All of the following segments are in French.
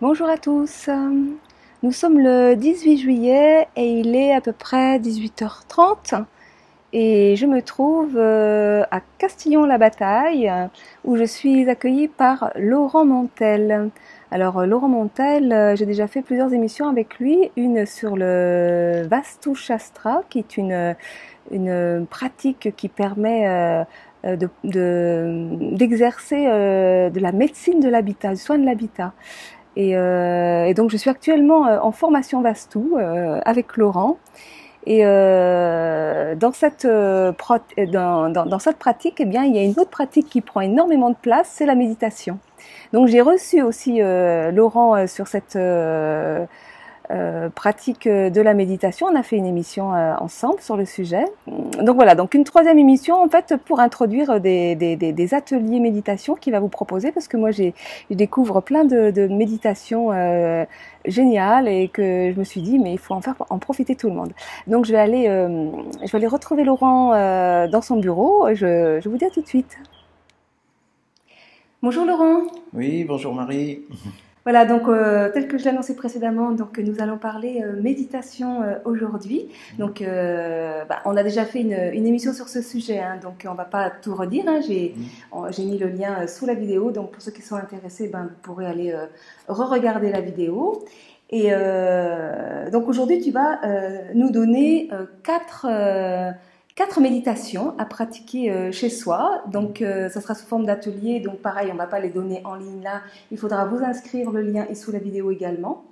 Bonjour à tous. Nous sommes le 18 juillet et il est à peu près 18h30 et je me trouve euh, à Castillon-la-Bataille où je suis accueillie par Laurent Montel. Alors Laurent Montel, euh, j'ai déjà fait plusieurs émissions avec lui, une sur le Vastu Shastra qui est une, une pratique qui permet euh, d'exercer de, de, la médecine de l'habitat, du soin de l'habitat. Et, euh, et, donc je suis actuellement euh, en formation Vastou euh, avec Laurent. Et euh, dans, cette, euh, dans, dans, dans, cette pratique, eh bien, il y a une autre pratique qui prend énormément de place, c'est la méditation. Donc j'ai reçu aussi euh, Laurent sur cette euh, pratique euh, de la méditation. On a fait une émission euh, ensemble sur le sujet. Donc voilà, donc une troisième émission en fait pour introduire des, des, des, ateliers méditation qui va vous proposer parce que moi j'ai je découvre plein de, de méditations euh, géniales et que je me suis dit mais il faut en faire en profiter tout le monde. Donc je vais aller je vais aller retrouver Laurent dans son bureau. Je, je vous dis à tout de suite. Bonjour Laurent. Oui, bonjour Marie. Voilà, donc euh, tel que je annoncé précédemment, donc nous allons parler euh, méditation euh, aujourd'hui. Donc, bah, on a déjà fait une, une, émission sur ce sujet, hein, donc on va pas tout redire. Hein, J'ai mmh. mis le lien sous la vidéo, donc pour ceux qui sont intéressés, ben, vous pourrez aller re-regarder la vidéo. Et donc aujourd'hui, tu vas nous donner quatre quatre méditations à pratiquer euh, chez soi. Donc, euh, ça sera sous forme d'atelier. Donc, pareil, on ne va pas les donner en ligne là. Il faudra vous inscrire. Le lien est sous la vidéo également.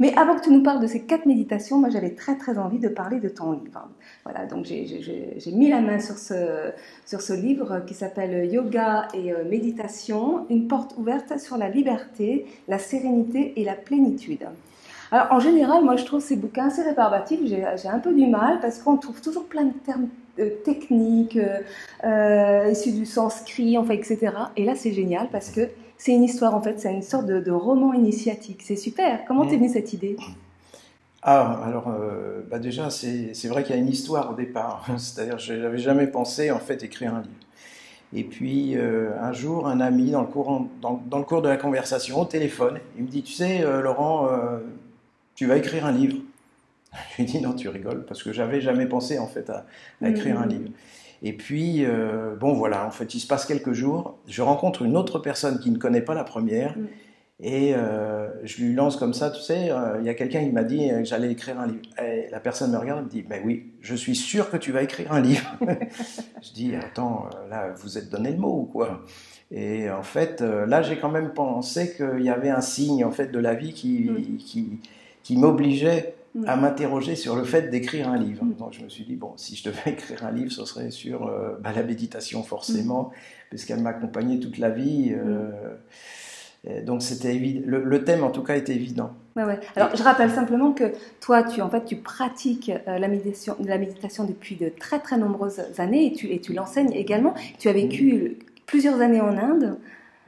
Mais avant que tu nous parles de ces quatre méditations, moi j'avais très très envie de parler de ton livre. Voilà, donc j'ai mis la main sur ce, sur ce livre qui s'appelle Yoga et euh, Méditation, une porte ouverte sur la liberté, la sérénité et la plénitude. Alors en général, moi je trouve ces bouquins assez rébarbatifs, j'ai un peu du mal parce qu'on trouve toujours plein de termes techniques euh, euh, issus du sanskrit, enfin, etc. Et là c'est génial parce que c'est une histoire en fait, c'est une sorte de, de roman initiatique. C'est super. Comment t'es mmh. venue cette idée? Ah, alors, euh, bah déjà, c'est vrai qu'il y a une histoire au départ. C'est-à-dire, je n'avais jamais pensé, en fait, écrire un livre. Et puis, euh, un jour, un ami, dans le, courant, dans, dans, le cours de la conversation, au téléphone, il me dit, tu sais, euh, Laurent, tu vas écrire un livre. Je lui ai dit non, tu rigoles, parce que j'avais jamais pensé en fait à, à écrire un mmh. livre. Et puis, euh, bon voilà, en fait, il se passe quelques jours, je rencontre une autre personne qui ne connaît pas la première, mmh. et euh, je lui lance comme ça, tu sais, euh, il y a quelqu'un qui m'a dit que j'allais écrire un livre. Et la personne me regarde et me dit, mais oui, je suis sûr que tu vas écrire un livre. je dis, attends, là, vous êtes donné le mot ou quoi? Et en fait, là, j'ai quand même pensé qu'il y avait un signe en fait de la vie qui, mmh. qui qui m'obligeait à m'interroger sur le fait d'écrire un livre. Donc je me suis dit, bon, si je devais écrire un livre, ce serait sur euh, bah, la méditation forcément, puisqu'elle m'accompagnait toute la vie. Euh, donc c'était évident. Le, thème en tout cas était évident. Ouais, ouais. Alors je rappelle simplement que toi, tu en fait, tu pratiques euh, la méditation, la méditation depuis de très très nombreuses années et tu, et tu l'enseignes également. Tu as vécu plusieurs années en Inde.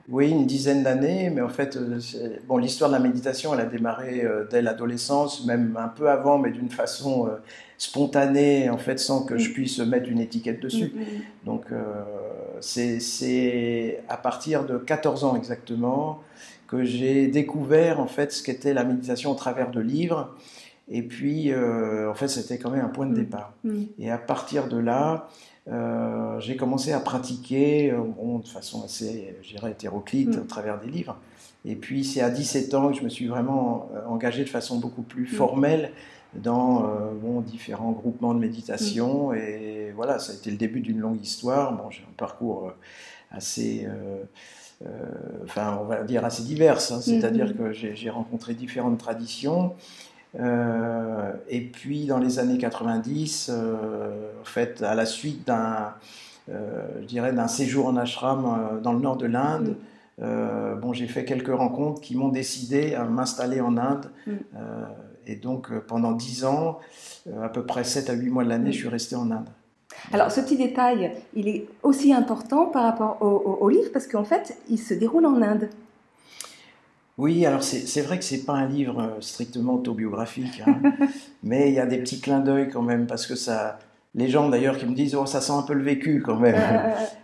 Oui, une dizaine d'années, mais en fait, euh, bon, l'histoire de la méditation, elle a démarré euh, dès l'adolescence, même un peu avant, mais d'une façon euh, spontanée, en fait, sans que je mm. puisse mettre une étiquette dessus. Mm, mm, Donc, c'est à partir de 14 ans exactement que j'ai découvert, en fait, ce qu'était la méditation au travers de livres. Et puis, en fait, c'était quand même un point de départ. Et à partir de là, euh, j'ai commencé à pratiquer euh, bon, de façon assez, je dirais, hétéroclite mm. à travers des livres. Et puis c'est à 17 ans que je me suis vraiment euh, engagé de façon beaucoup plus mm. formelle dans euh, bon, différents groupements de méditation. Mm. Et voilà, ça a été le début d'une longue histoire. Bon, j'ai un parcours assez... Euh, enfin, on va dire assez divers, hein. c'est-à-dire que j'ai rencontré différentes traditions. Euh, et puis dans les années 90, euh, en fait, à la suite d'un, euh, je dirais, d'un séjour en ashram dans le nord de l'Inde, mm. bon, j'ai fait quelques rencontres qui m'ont décidé à m'installer en Inde. Mm. et donc pendant 10 ans, à peu près 7 à 8 mois de l'année, mm. je suis resté en Inde. Alors, ce petit détail, il est aussi important par rapport au, au, au livre parce qu'en fait, il se déroule en Inde. Oui, alors c'est vrai que c'est pas un livre strictement autobiographique, hein, mais il y a des petits clins d'œil quand même parce que ça, les gens d'ailleurs qui me disent oh ça sent un peu le vécu quand même.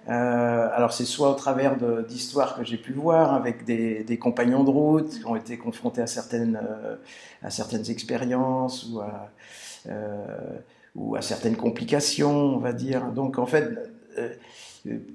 Euh, alors c'est soit au travers d'histoires que j'ai pu voir avec des, des, compagnons de route qui ont été confrontés à certaines euh, à certaines expériences ou à euh, ou à certaines complications on va dire. Donc en fait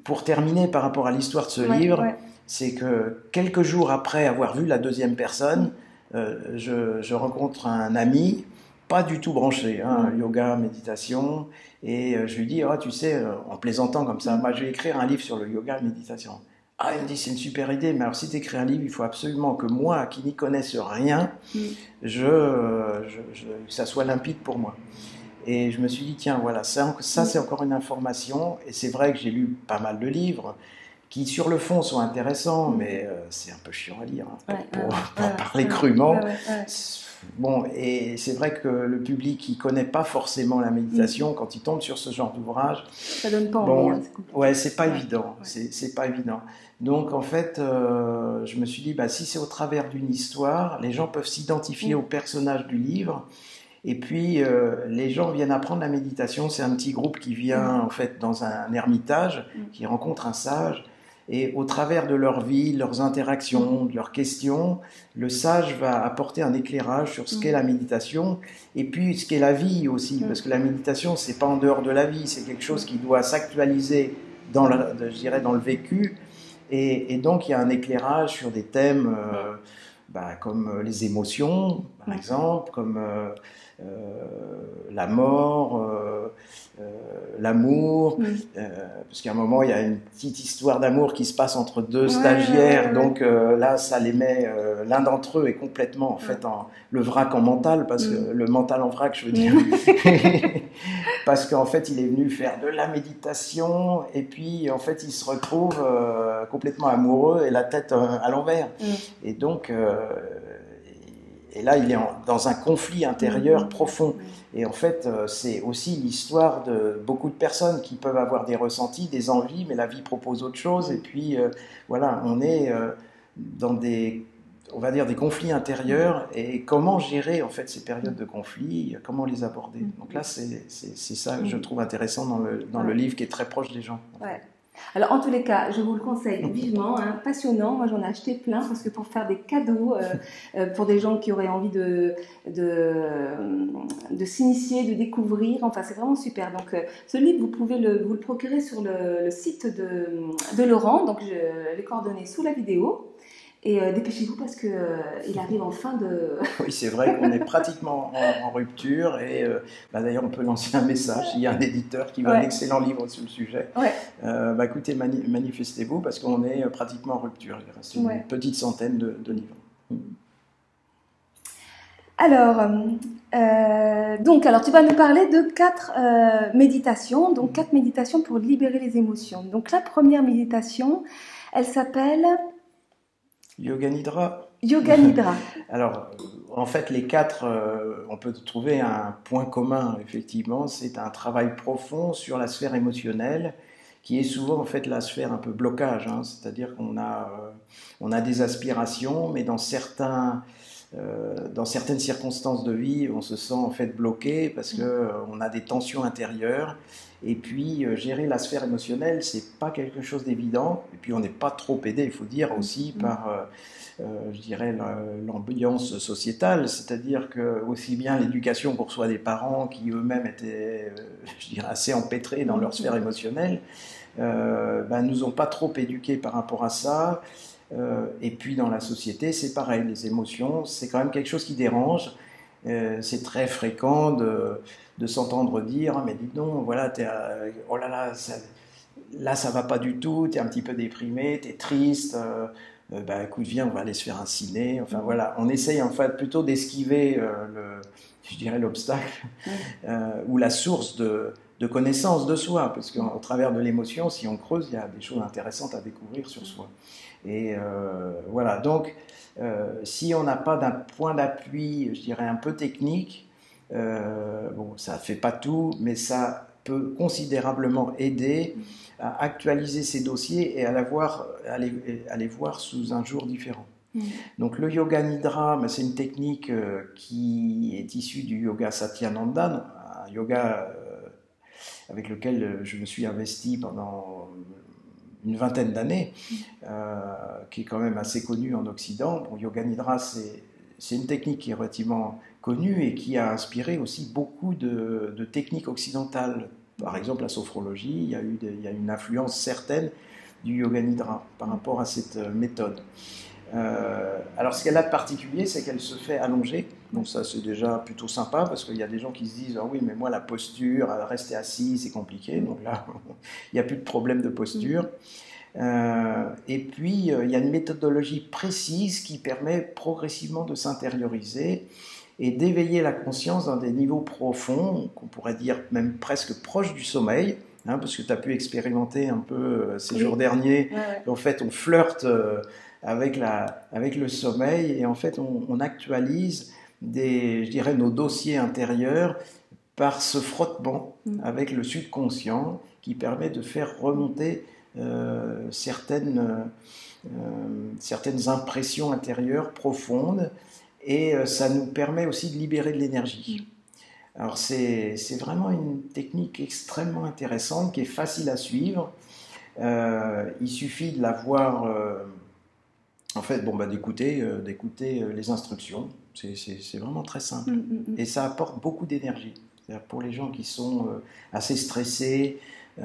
pour terminer par rapport à l'histoire de ce livre, c'est que quelques jours après avoir vu la deuxième personne, je, je rencontre un ami pas du tout branché, hein, mm. yoga, méditation. Et euh, je lui dis, oh, tu sais, euh, en plaisantant comme ça, moi je vais écrire un livre sur le yoga et méditation. Ah, il me dit, c'est une super idée, mais alors si tu écris un livre, il faut absolument que moi, qui n'y connaisse rien, mm. je, je, que ça soit limpide pour moi. Et je me suis dit, tiens, voilà, ça, ça c'est encore une information. Et c'est vrai que j'ai lu pas mal de livres qui, sur le fond, sont intéressants, mais euh, c'est un peu chiant à lire, hein, pour, parler crûment. Bon, et c'est vrai que le public qui connaît pas forcément la méditation, mm. quand il tombe sur ce genre d'ouvrage, ça donne pas envie. Hein, ouais, c'est pas évident. C'est pas évident. Donc en fait, euh, je me suis dit, bah, si c'est au travers d'une histoire, les gens peuvent s'identifier mm. au personnage du livre. Et puis euh, les gens viennent apprendre la méditation. C'est un petit groupe qui vient mm. en fait dans un ermitage, qui rencontre un sage et au travers de leur vie, leurs interactions, de leurs questions, le sage va apporter un éclairage sur ce qu'est la méditation et puis ce qu'est la vie aussi, parce que la méditation, c'est pas en dehors de la vie, c'est quelque chose qui doit s'actualiser dans le, je dirais, dans le vécu. Et, donc, il y a un éclairage sur des thèmes euh, bah, comme les émotions, par exemple, comme euh, euh, la mort, euh, l'amour, parce qu'à un moment il y a une petite histoire d'amour qui se passe entre deux stagiaires, donc là ça les met, l'un d'entre eux est complètement en fait en, le vrac en mental, parce que mm. le mental en vrac je veux dire, parce qu'en fait il est venu faire de la méditation et puis en fait il se retrouve complètement amoureux et la tête à l'envers, mm. et donc et là, il est dans un conflit intérieur profond. Et en fait, euh, c'est aussi l'histoire de beaucoup de personnes qui peuvent avoir des ressentis, des envies, mais la vie propose autre chose. Et puis, euh, voilà, on est euh, dans des, on va dire, des conflits intérieurs. Et comment gérer, en fait, ces périodes de conflit, comment les aborder? Donc là, c'est ça que je trouve intéressant dans le, dans le livre qui est très proche des gens. Ouais. Alors, en tous les cas, je vous le conseille vivement, hein, passionnant. Moi, j'en ai acheté plein parce que pour faire des cadeaux euh, euh, pour des gens qui auraient envie de, de, s'initier, de découvrir, enfin, c'est vraiment super. Donc, euh, ce livre, vous pouvez le, vous le procurer sur le, site de, de Laurent. Donc, je, les coordonnées sous la vidéo. Et euh, dépêchez-vous parce qu'il euh, il arrive en fin de. oui, c'est vrai qu'on est pratiquement en, rupture. Et euh, bah, d'ailleurs, on peut lancer un message. Il y a un éditeur qui veut un excellent livre sur le sujet. Ouais. bah, écoutez, manifestez-vous parce qu'on est pratiquement en rupture. Il reste une petite centaine de, livres. Mm. Alors, donc, alors, tu vas nous parler de quatre méditations, donc quatre méditations pour libérer les émotions. Donc, la première méditation, elle s'appelle Yoga Nidra. Yoga Nidra. Alors, en fait, les quatre, euh, on peut trouver un point commun, effectivement, c'est un travail profond sur la sphère émotionnelle, qui est souvent en fait la sphère un peu blocage, hein. c'est-à-dire qu'on a, euh, on a des aspirations, mais dans certains, euh, dans certaines circonstances de vie, on se sent en fait bloqué parce que on a des tensions intérieures et puis, euh, gérer la sphère émotionnelle, c'est pas quelque chose d'évident. Et puis, on n'est pas trop aidé, il faut dire, aussi mm. par, euh, euh, je dirais, l'ambiance sociétale. C'est-à-dire que, aussi bien l'éducation qu'on reçoit des parents qui eux-mêmes étaient, je dirais, assez empêtrés dans leur sphère émotionnelle, ben, nous ont pas trop éduqués par rapport à ça. Et puis, dans la société, c'est pareil. Les émotions, c'est quand même quelque chose qui dérange. c'est très fréquent de de s'entendre dire, mais dis donc, voilà, es, oh là là, ça, là ça va pas du tout, tu es un petit peu déprimé, tu es triste, euh, euh, bah écoute, viens, on va aller se faire un ciné. Enfin voilà, on essaye en fait plutôt d'esquiver euh, le, je dirais l'obstacle ou la source de, de connaissance de soi, parce qu'au travers de l'émotion, si on creuse, il y a des choses intéressantes à découvrir sur soi. Et voilà, donc si on n'a pas d'un point d'appui, je dirais un peu technique, euh, bon, ça ne fait pas tout, mais ça peut considérablement aider à actualiser ces dossiers et à, voir, à, les, voir sous un jour différent. Mm. Donc le yoga nidra, c'est une technique euh, qui est issue du yoga satyananda, un yoga avec lequel je me suis investi pendant une vingtaine d'années, qui est quand même assez connu en Occident. Bon, Yoga Nidra, c'est une technique qui est relativement connue et qui a inspiré aussi beaucoup de, techniques occidentales. Par exemple, la sophrologie, il y a eu a une influence certaine du Yoga Nidra par rapport à cette méthode. Euh, alors, ce qu'elle a de particulier, c'est qu'elle se fait allonger. Donc, ça, c'est déjà plutôt sympa parce qu'il y a des gens qui se disent Ah oui, mais moi, la posture, rester assis, c'est compliqué. Donc là, il n'y a plus de problème de posture. Euh, et puis, euh, il y a une méthodologie précise qui permet progressivement de s'intérioriser et d'éveiller la conscience dans des niveaux profonds, qu'on pourrait dire même presque proches du sommeil. Hein, parce que tu as pu expérimenter un peu ces jours derniers. En fait, on flirte avec, la, avec le sommeil et en fait on, actualise des, je dirais, nos dossiers intérieurs par ce frottement mm. avec le subconscient qui permet de faire remonter euh, certaines, euh, certaines impressions intérieures profondes et euh, ça nous permet aussi de libérer de l'énergie. Mm. Alors c'est vraiment une technique extrêmement intéressante qui est facile à suivre. il suffit de la voir en fait, bon, bah, d'écouter, euh, d'écouter euh, les instructions. C'est vraiment très simple. Mm, mm, mm. Et ça apporte beaucoup d'énergie. Pour les gens qui sont euh, assez stressés, qui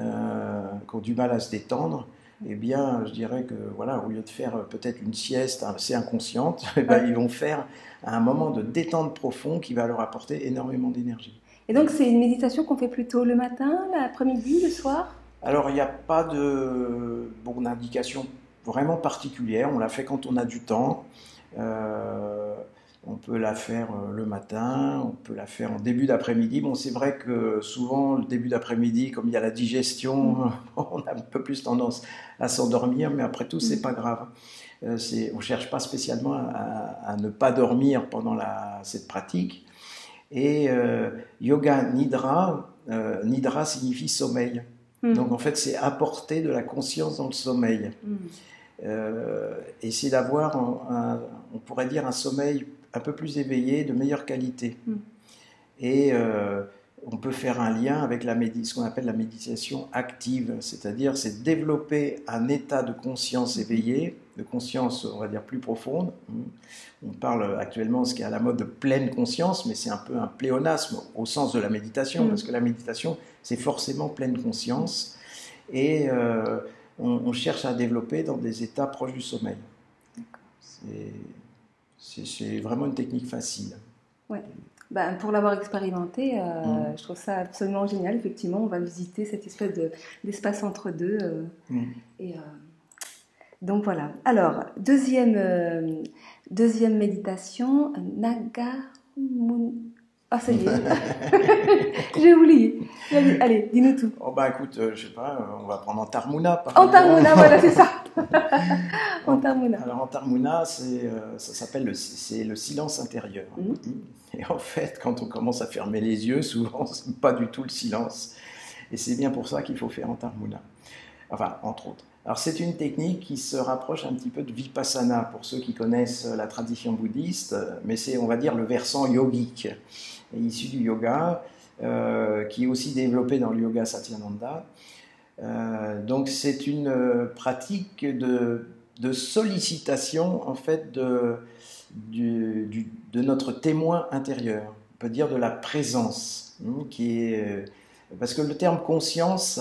ont du mal à se détendre, eh bien, je dirais que, voilà, au lieu de faire peut-être une sieste assez inconsciente, eh ben, ils vont faire un moment de détente profond qui va leur apporter énormément d'énergie. Et donc, c'est une méditation qu'on fait plutôt le matin, l'après-midi, le soir? Alors, il n'y a pas de bon, indication vraiment particulière. On la fait quand on a du temps. Euh, on peut la faire euh, le matin, on peut la faire en début d'après-midi. Bon, c'est vrai que souvent, le début d'après-midi, comme il y a la digestion, on a un peu plus tendance à s'endormir, mais après tout, c'est mm. pas grave. Euh, on ne cherche pas spécialement à, ne pas dormir pendant la, cette pratique. Et yoga nidra, nidra signifie sommeil. Mm. Donc en fait, c'est apporter de la conscience dans le sommeil euh, essayer d'avoir, on pourrait dire, un sommeil un peu plus éveillé, de meilleure qualité. Mm. Et euh, on peut faire un lien avec la ce qu'on appelle la méditation active, c'est-à-dire c'est développer un état de conscience éveillée, de conscience, on va dire, plus profonde. On parle actuellement, ce qui est à la mode, de pleine conscience, mais c'est un peu un pléonasme au sens de la méditation, mm. parce que la méditation, c'est forcément pleine conscience. Et euh, on, cherche à développer dans des états proches du sommeil. C'est vraiment une technique facile. Ouais. Ben, pour l'avoir expérimenté, euh, mm. je trouve ça absolument génial. Effectivement, on va visiter cette espèce d'espace entre deux. Euh, mm. et, euh, donc voilà. Alors, deuxième, deuxième méditation, Nagamun. Ah, ça y est. J'ai oublié. Allez, dis-nous tout. Oh, bah écoute, euh, je sais pas, euh, on va prendre Antarmuna. Par Antarmuna, voilà, c'est ça. Antarmuna. Alors, Antarmuna, c'est, euh, ça s'appelle le, c'est le silence intérieur. Mhm. Et en fait, quand on commence à fermer les yeux, souvent, c'est pas du tout le silence. Et c'est bien pour ça qu'il faut faire Antarmuna. Enfin, entre autres. Alors c'est une technique qui se rapproche un petit peu de Vipassana pour ceux qui connaissent la tradition bouddhiste, mais c'est on va dire le versant yogique issu du yoga, euh, qui est aussi développé dans le yoga Satyananda. Euh, donc c'est une euh, pratique de, sollicitation en fait de, notre témoin intérieur, on peut dire de la présence, hein, parce que le terme conscience,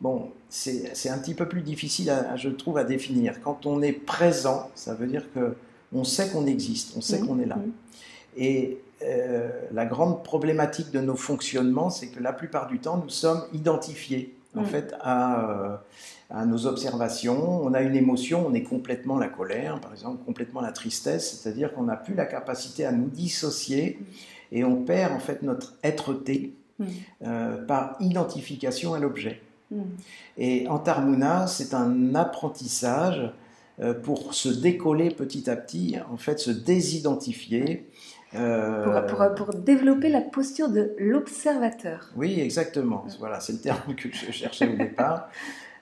bon, c'est un petit peu plus difficile, je trouve, à définir. Quand on est présent, ça veut dire que on sait qu'on existe, on sait mmh. qu'on est là. Mmh. Et euh, la grande problématique de nos fonctionnements, c'est que la plupart du temps, nous sommes identifiés en mm. fait euh, à, nos observations. On a une émotion, on est complètement la colère, par exemple, complètement la tristesse, c'est-à-dire qu'on n'a plus la capacité à nous dissocier et on perd en fait notre être-té euh, par identification à l'objet. Mm. Et Antarmuna, c'est un apprentissage pour se décoller petit à petit, en fait, se désidentifier euh, pour, développer la posture de l'observateur. Oui, exactement. Voilà, c'est le terme que je cherchais au départ.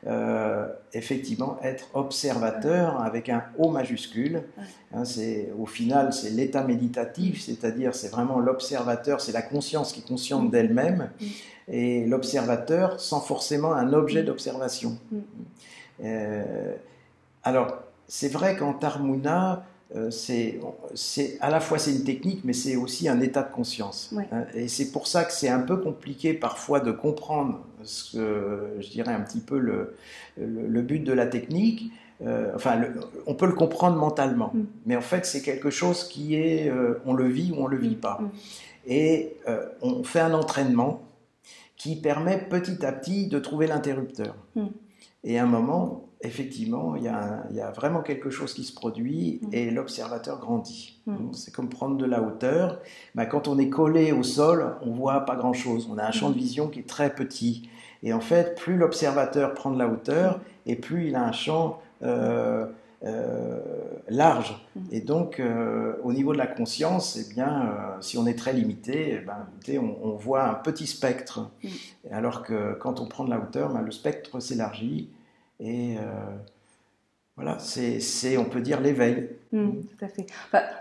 euh, effectivement être observateur avec un O majuscule. Hein, c'est, au final, c'est l'état méditatif, c'est-à-dire c'est vraiment l'observateur, c'est la conscience qui est consciente d'elle-même, et l'observateur sans forcément un objet d'observation. Euh, alors, c'est vrai qu'en Tarmuna, euh, c'est, à la fois c'est une technique, mais c'est aussi un état de conscience. Hein, et c'est pour ça que c'est un peu compliqué parfois de comprendre ce que je dirais un petit peu le, le, but de la technique. Euh, enfin, on peut le comprendre mentalement, mm. mais en fait c'est quelque chose qui est, on le vit ou on le vit mm. pas. Mm. Et on fait un entraînement qui permet petit à petit de trouver l'interrupteur. Et à un moment, effectivement, il y, a vraiment quelque chose qui se produit mm. et l'observateur grandit. Mm. C'est comme prendre de la hauteur. Bah, quand on est collé au sol, on voit pas grand-chose. On a un champ de vision qui est très petit. Et en fait, plus l'observateur prend de la hauteur, et plus il a un champ euh, euh, large. Et donc, euh, au niveau de la conscience, eh bien, si on est très limité, eh ben, on, on, voit un petit spectre. Alors que quand on prend de la hauteur, ben, le spectre s'élargit et euh, voilà, c'est, on peut dire, l'éveil. Hmm, tout à fait.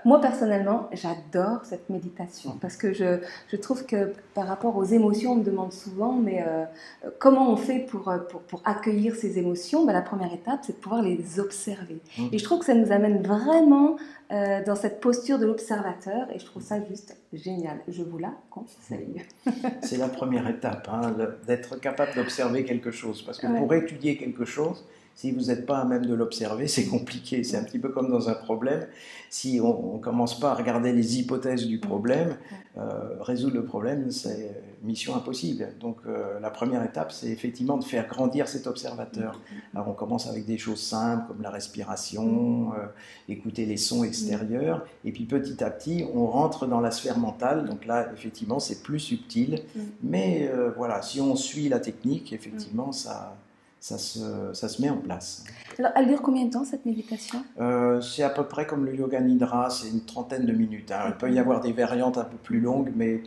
moi, personnellement, j'adore cette méditation parce que je, je, trouve que par rapport aux émotions, on me demande souvent, mais euh, comment on fait pour, euh, pour, pour accueillir ces émotions? Ben, La première étape, c'est de pouvoir les observer. Hmm. Et je trouve que ça nous amène vraiment dans cette posture de l'observateur et je trouve ça juste génial. Je vous la conseille. c'est la première étape, hein, d'être capable d'observer quelque chose. Parce que pour étudier quelque chose, si vous n'êtes pas à même de l'observer, c'est compliqué. C'est un petit peu comme dans un problème. Si on ne commence pas à regarder les hypothèses du problème, euh, résoudre le problème, c'est mission impossible. Donc euh, la première étape, c'est effectivement de faire grandir cet observateur. Alors on commence avec des choses simples comme la respiration, euh, écouter les sons extérieurs, et puis petit à petit, on rentre dans la sphère mentale. Donc là, effectivement, c'est plus subtil. Mais voilà, si on suit la technique, effectivement, ça ça se, ça se, met en place. Alors, elle dure combien de temps cette méditation? Euh, C'est à peu près comme le yoga nidra, c'est une trentaine de minutes. Hein. Il peut y avoir des variantes un peu plus longues, mais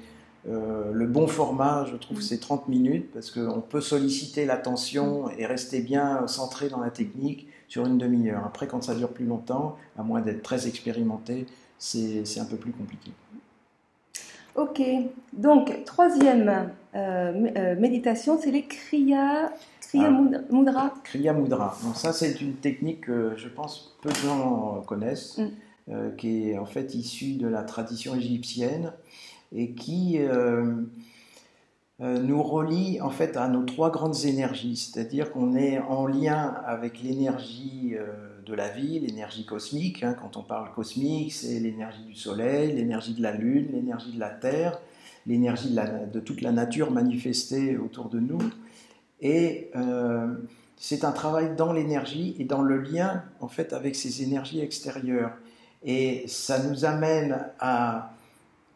euh, le bon format, je trouve, c'est 30 minutes parce qu'on peut solliciter l'attention et rester bien centré dans la technique sur une demi-heure. Après, quand ça dure plus longtemps, à moins d'être très expérimenté, c'est un peu plus compliqué. Ok, donc troisième euh, méditation, c'est les kriyas Kriya ah. Mudra. Kriya Mudra. Donc ça, c'est une technique que je pense peu de gens connaissent, mm. euh, qui est en fait issue de la tradition égyptienne et qui euh, euh, nous relie en fait à nos trois grandes énergies. C'est-à-dire qu'on est en lien avec l'énergie de la vie, l'énergie cosmique. Hein. Quand on parle cosmique, c'est l'énergie du Soleil, l'énergie de la Lune, l'énergie de la Terre, l'énergie de, de toute la nature manifestée autour de nous. Et euh, c'est un travail dans l'énergie et dans le lien en fait avec ces énergies extérieures. Et ça nous amène à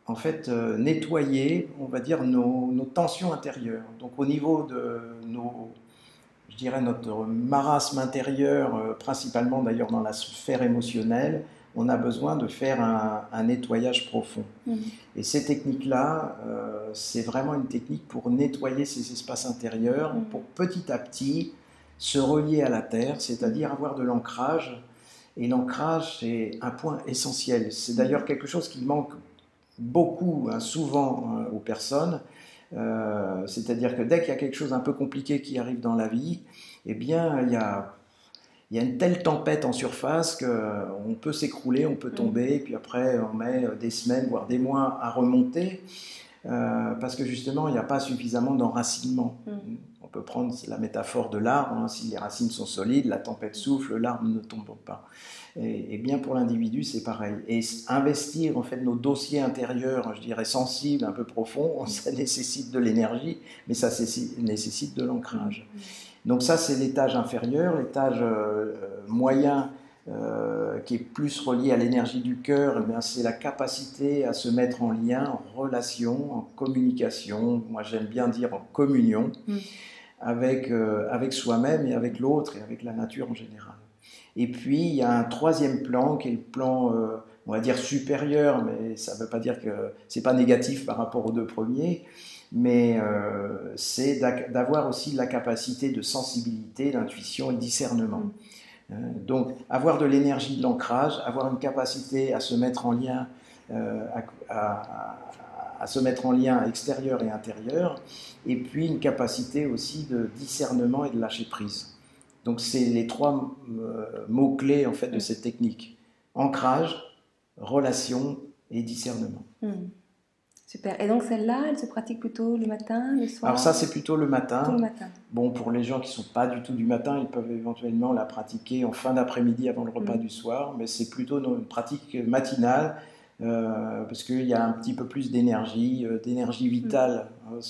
en fait euh, nettoyer, on va dire, nos, tensions intérieures. Donc au niveau de nos, je dirais notre marasme intérieur, euh, principalement d'ailleurs dans la sphère émotionnelle, on a besoin de faire un, nettoyage profond. Mmh. Et ces techniques-là, euh, c'est vraiment une technique pour nettoyer ces espaces intérieurs, mmh. pour petit à petit se relier à la terre, c'est-à-dire avoir de l'ancrage. Et l'ancrage, c'est un point essentiel. C'est d'ailleurs quelque chose qui manque beaucoup, hein, souvent, hein, aux personnes. Euh, c'est-à-dire que dès qu'il y a quelque chose un peu compliqué qui arrive dans la vie, eh bien, il y a il y a une telle tempête en surface qu'on peut s'écrouler, on peut tomber, et puis après on met des semaines, voire des mois à remonter, euh, parce que justement il n'y a pas suffisamment d'enracinement. Mm. On peut prendre la métaphore de l'arbre, hein. si les racines sont solides, la tempête souffle, l'arbre ne tombe pas. Et, bien pour l'individu c'est pareil. Et investir en fait nos dossiers intérieurs, je dirais sensibles, un peu profonds, ça nécessite de l'énergie, mais ça nécessite de l'ancrage. Mm. Donc ça, c'est l'étage inférieur. L'étage euh, moyen, euh, qui est plus relié à l'énergie du cœur, eh c'est la capacité à se mettre en lien, en relation, en communication. Moi, j'aime bien dire en communion mm. avec, euh, avec soi-même et avec l'autre et avec la nature en général. Et puis, il y a un troisième plan qui est le plan, on va dire supérieur, mais ça ne veut pas dire que c'est pas négatif par rapport aux deux premiers mais c'est d'avoir aussi la capacité de sensibilité, d'intuition et de discernement. Mm. donc, avoir de l'énergie de l'ancrage, avoir une capacité à se mettre en lien, à, à, se mettre en lien extérieur et intérieur, et puis une capacité aussi de discernement et de lâcher prise. Donc c'est les trois euh, mots clés en fait de cette technique ancrage, relation et discernement. Hmm. Super. Et donc celle-là, elle se pratique plutôt le matin, le soir Alors ça, c'est plutôt le matin. le matin. Bon, pour les gens qui ne sont pas du tout du matin, ils peuvent éventuellement la pratiquer en fin d'après-midi avant le repas hmm. du soir, mais c'est plutôt une pratique matinale euh, parce qu'il y a un petit peu plus d'énergie, euh, d'énergie vitale hein,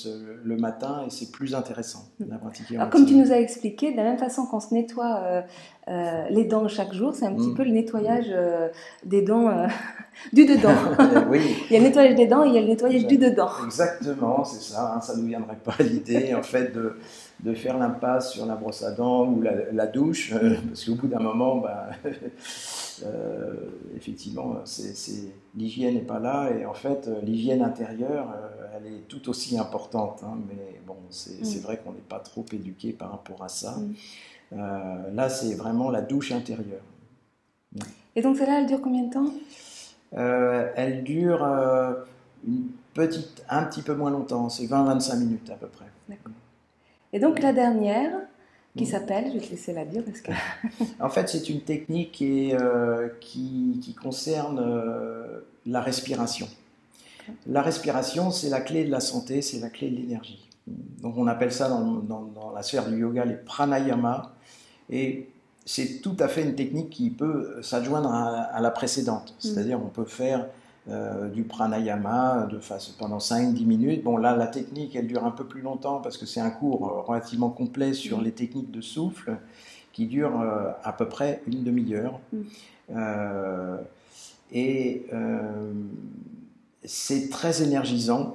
le matin et c'est plus intéressant à pratiquer. Alors, comme tu nous as expliqué, de la même façon qu'on se nettoie euh, les dents chaque jour, c'est un petit mm. peu le nettoyage des dents du dedans. oui. il y a le nettoyage des dents et il y a le nettoyage du dedans. Exactement, c'est ça. Hein, ça ne nous viendrait pas l'idée en fait de, de faire l'impasse sur la brosse à dents ou la, douche, parce qu'au bout d'un moment, bah, euh, effectivement, c'est, l'hygiène n'est pas là et en fait, euh, l'hygiène intérieure, euh, elle est tout aussi importante. Hein, mais bon, c'est, mm. vrai qu'on n'est pas trop éduqué par rapport à ça. Mm. là, c'est vraiment la douche intérieure. Et donc, celle-là, elle dure combien de temps? Elle dure une petite, un petit peu moins longtemps, c'est 20-25 minutes à peu près. D'accord. Et donc, la dernière, qui s'appelle, je vais te laisser la dire parce que... en fait, c'est une technique qui, euh, qui, concerne euh, la respiration. La respiration, c'est la clé de la santé, c'est la clé de l'énergie. Donc on appelle ça dans, dans, la sphère du yoga les pranayama. Et c'est tout à fait une technique qui peut s'adjoindre à, à, la précédente. Mm. C'est-à-dire on peut faire euh, du pranayama de face, pendant 5-10 minutes. Bon, là, la technique, elle dure un peu plus longtemps parce que c'est un cours euh, relativement complet sur les techniques de souffle qui dure euh, à peu près une demi-heure. Mm. et c'est très énergisant.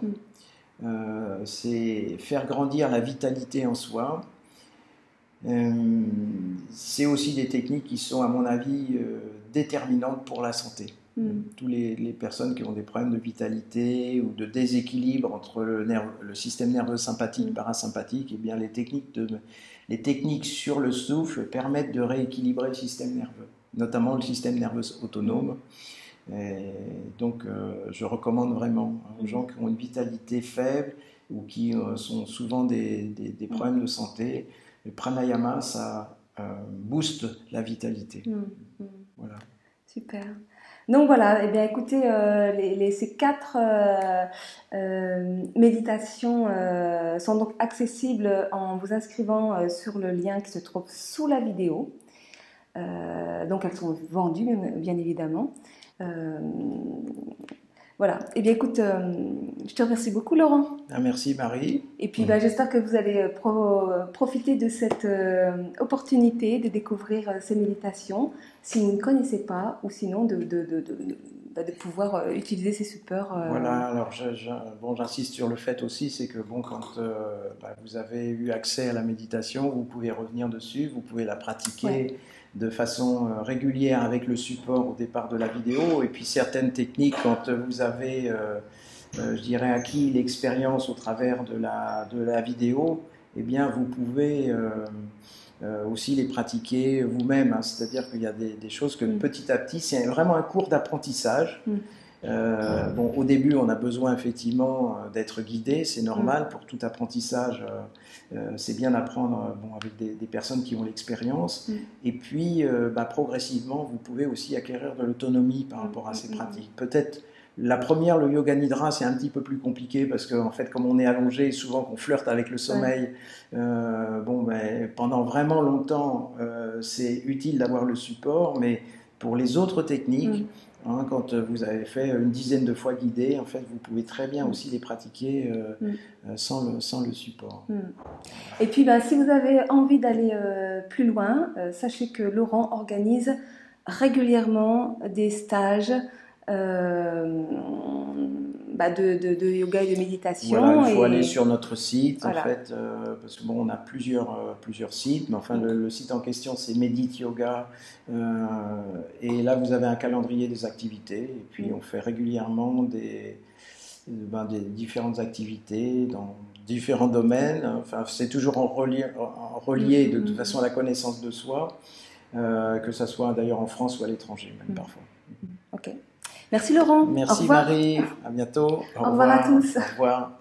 Mm. c'est faire grandir la vitalité en soi. c'est aussi des techniques qui sont, à mon avis, déterminantes pour la santé. Mm. Tous les, personnes qui ont des problèmes de vitalité ou de déséquilibre entre le, le système nerveux sympathique et mm. parasympathique, et eh bien les techniques, de, les techniques sur le souffle permettent de rééquilibrer le système nerveux, notamment le système nerveux autonome. donc euh, je recommande vraiment aux gens qui ont une vitalité faible ou qui euh, sont souvent des, des, problèmes de santé, le pranayama, ça euh, booste la vitalité. Voilà. Super. Donc voilà, eh bien écoutez, euh, ces quatre euh, euh, méditations sont donc accessibles en vous inscrivant sur le lien qui se trouve sous la vidéo. donc elles sont vendues bien évidemment. Voilà. Eh bien, écoute, euh, je te remercie beaucoup, Laurent. Ah, merci, Marie. Et puis, bah, j'espère que vous allez euh, profiter de cette euh, opportunité de découvrir ces méditations, si vous ne connaissez pas, ou sinon de, de, de, de bah, pouvoir utiliser ces supports. Voilà, alors bon, j'insiste sur le fait aussi, c'est que bon, quand bah, vous avez eu accès à la méditation, vous pouvez revenir dessus, vous pouvez la pratiquer de façon euh, régulière avec le support au départ de la vidéo. Et puis certaines techniques, quand vous avez, euh, euh, je dirais, acquis l'expérience au travers de la, de la vidéo, eh bien, vous pouvez aussi les pratiquer vous-même. Hein. C'est-à-dire qu'il y a des, choses que mm. petit à petit, c'est vraiment un cours d'apprentissage. Mm. Euh, bon, au début, on a besoin effectivement euh, d'être guidé, c'est normal mm. pour tout apprentissage. Euh, c'est bien d'apprendre bon, avec des, personnes qui ont l'expérience. Mm. Et puis, bah, progressivement, vous pouvez aussi acquérir de l'autonomie par mm. rapport à ces pratiques. Peut-être la première, le yoga nidra, c'est un petit peu plus compliqué parce qu'en en fait, comme on est allongé, souvent qu'on flirte avec le sommeil, bon, ben, pendant vraiment longtemps, c'est utile d'avoir le support, mais pour les autres techniques, Hein, quand vous avez fait une dizaine de fois guidé, en fait, vous pouvez très bien aussi les pratiquer euh, mm. euh, sans, le, sans, le, support. Mm. Et puis, bah, si vous avez envie d'aller euh, plus loin, sachez que Laurent organise régulièrement des stages bah, de, yoga et de méditation. Il faut aller sur notre site, en fait, euh, parce que bon, on a plusieurs, euh, plusieurs sites, mais enfin, le, site en question, c'est Médite Yoga. Euh, et là, vous avez un calendrier des activités, et puis mm. on fait régulièrement ben, des, différentes activités dans différents domaines. Enfin, c'est toujours en relié, relié de mm. toute façon à la connaissance de soi. que ce soit d'ailleurs en France ou à l'étranger, même mm. parfois. Merci Laurent. Merci Marie. À bientôt. Au, au revoir à tous. Au revoir.